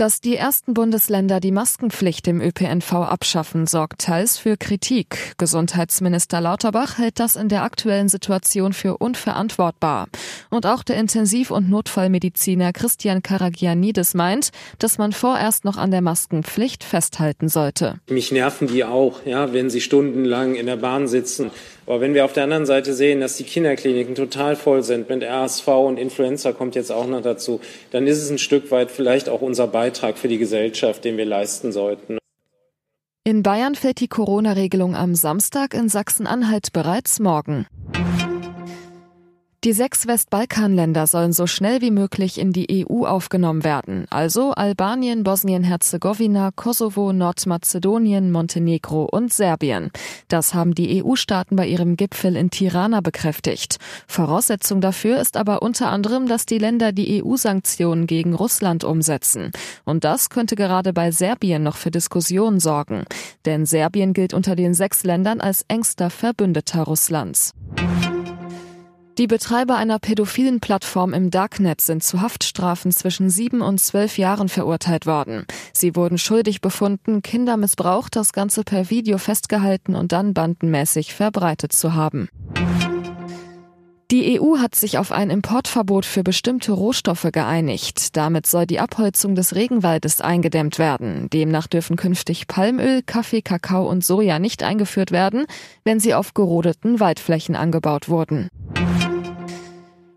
Dass die ersten Bundesländer die Maskenpflicht im ÖPNV abschaffen, sorgt teils für Kritik. Gesundheitsminister Lauterbach hält das in der aktuellen Situation für unverantwortbar. Und auch der Intensiv- und Notfallmediziner Christian Karagianidis meint, dass man vorerst noch an der Maskenpflicht festhalten sollte. Mich nerven die auch, ja, wenn sie stundenlang in der Bahn sitzen. Aber wenn wir auf der anderen Seite sehen, dass die Kinderkliniken total voll sind mit RSV und Influenza kommt jetzt auch noch dazu, dann ist es ein Stück weit vielleicht auch unser Beitrag für die Gesellschaft, den wir leisten sollten. In Bayern fällt die Corona-Regelung am Samstag, in Sachsen-Anhalt bereits morgen. Die sechs Westbalkanländer sollen so schnell wie möglich in die EU aufgenommen werden, also Albanien, Bosnien-Herzegowina, Kosovo, Nordmazedonien, Montenegro und Serbien. Das haben die EU-Staaten bei ihrem Gipfel in Tirana bekräftigt. Voraussetzung dafür ist aber unter anderem, dass die Länder die EU-Sanktionen gegen Russland umsetzen. Und das könnte gerade bei Serbien noch für Diskussionen sorgen. Denn Serbien gilt unter den sechs Ländern als engster Verbündeter Russlands. Die Betreiber einer pädophilen Plattform im Darknet sind zu Haftstrafen zwischen sieben und zwölf Jahren verurteilt worden. Sie wurden schuldig befunden, Kinder missbraucht, das Ganze per Video festgehalten und dann bandenmäßig verbreitet zu haben. Die EU hat sich auf ein Importverbot für bestimmte Rohstoffe geeinigt. Damit soll die Abholzung des Regenwaldes eingedämmt werden. Demnach dürfen künftig Palmöl, Kaffee, Kakao und Soja nicht eingeführt werden, wenn sie auf gerodeten Waldflächen angebaut wurden.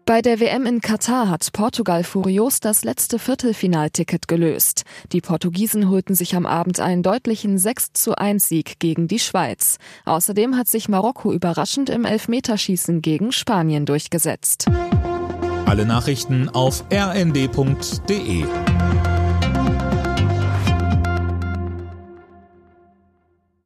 Bei der WM in Katar hat Portugal furios das letzte Viertelfinalticket gelöst. Die Portugiesen holten sich am Abend einen deutlichen 6 zu 1 Sieg gegen die Schweiz. Außerdem hat sich Marokko überraschend im Elfmeterschießen gegen Spanien durchgesetzt. Alle Nachrichten auf rnd.de